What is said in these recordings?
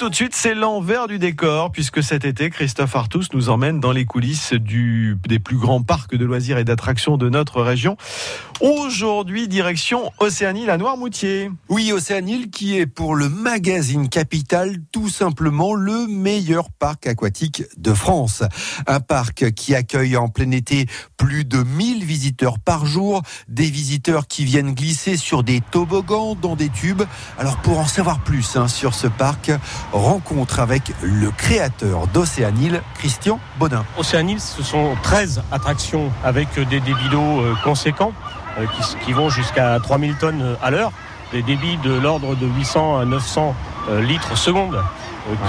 tout de suite, c'est l'envers du décor, puisque cet été, Christophe Artus nous emmène dans les coulisses du, des plus grands parcs de loisirs et d'attractions de notre région. Aujourd'hui, direction Océanie, la Noirmoutier. Oui, Océanile qui est pour le magazine Capital tout simplement le meilleur parc aquatique de France. Un parc qui accueille en plein été plus de 1000 visiteurs par jour, des visiteurs qui viennent glisser sur des toboggans dans des tubes. Alors pour en savoir plus hein, sur ce parc, rencontre avec le créateur d'Océanile, Christian Bodin. Océanile, ce sont 13 attractions avec des débits d'eau euh, conséquents euh, qui, qui vont jusqu'à 3000 tonnes à l'heure, des débits de l'ordre de 800 à 900 euh, litres seconde euh,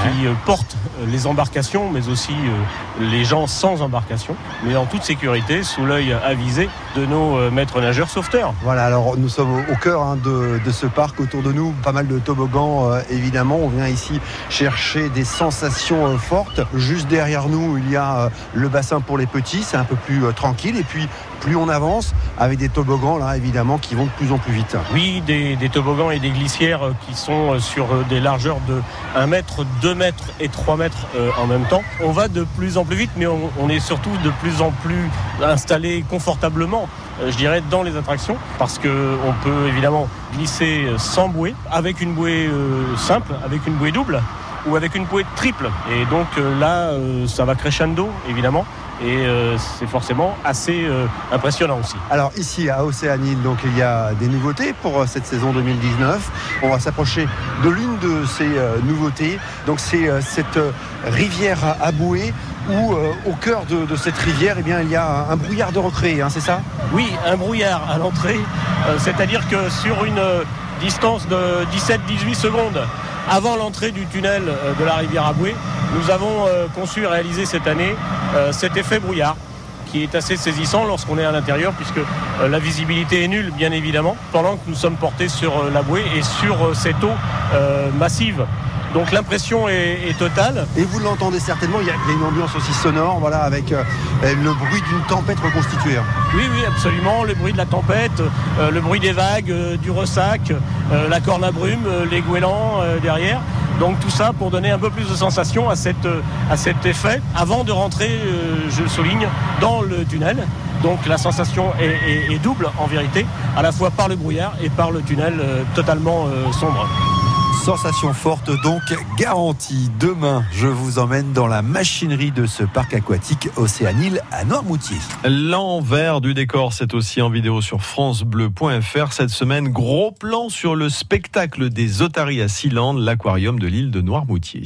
qui euh, portent euh, les embarcations, mais aussi euh, les gens sans embarcation, mais en toute sécurité, sous l'œil avisé de nos euh, maîtres nageurs sauveteurs. Voilà, alors nous sommes au- cœur hein, de, de ce parc. Autour de nous, pas mal de toboggans, euh, évidemment. On vient ici chercher des sensations euh, fortes. Juste derrière nous, il y a euh, le bassin pour les petits. C'est un peu plus euh, tranquille. Et puis, plus on avance, avec des toboggans, là, évidemment, qui vont de plus en plus vite. Oui, des, toboggans et des glissières euh, qui sont euh, sur euh, des largeurs de 1 mètre, 2 mètres et 3 mètres en même temps. On va de plus en plus vite, mais on, est surtout de plus en plus installé confortablement, je dirais, dans les attractions, parce que on peut évidemment glisser sans bouée, avec une bouée simple, avec une bouée double ou avec une bouée triple. Et donc là, ça va crescendo, évidemment, et euh, c'est forcément assez euh, impressionnant aussi. Alors ici à Océanile, donc il y a des nouveautés pour euh, cette saison 2019. On va s'approcher de l'une de ces euh, nouveautés. Donc c'est cette rivière à- bouée où au cœur de, de cette rivière, eh bien il y a un, brouillard de recré, hein, c'est ça? Oui, un brouillard à l'entrée, c'est-à-dire que sur une distance de 17-18 secondes avant l'entrée du tunnel euh, de la rivière Aboué, nous avons euh, conçu et réalisé cette année euh, cet effet brouillard qui est assez saisissant lorsqu'on est à l'intérieur puisque la visibilité est nulle bien évidemment pendant que nous sommes portés sur la bouée et sur cette eau massive. Donc l'impression est, est totale. Et vous l'entendez certainement, il y, a, il y a une ambiance aussi sonore, voilà, avec euh, le bruit d'une tempête reconstituée. hein. Oui, oui, absolument. Le bruit de la tempête, euh, le bruit des vagues, euh, du ressac, la corne à brume, les goélands derrière. Donc tout ça pour donner un peu plus de sensation à, cette, à cet effet avant de rentrer, je le souligne, dans le tunnel. Donc la sensation est, est- est double en vérité, à la fois par le brouillard et par le tunnel totalement sombre. Sensation forte donc garantie. Demain, je vous emmène dans la machinerie de ce parc aquatique Océanile à Noirmoutier. L'envers du décor, c'est aussi en vidéo sur francebleu.fr. Cette semaine, gros plan sur le spectacle des otaries à Sealand, l'aquarium de l'île de Noirmoutier.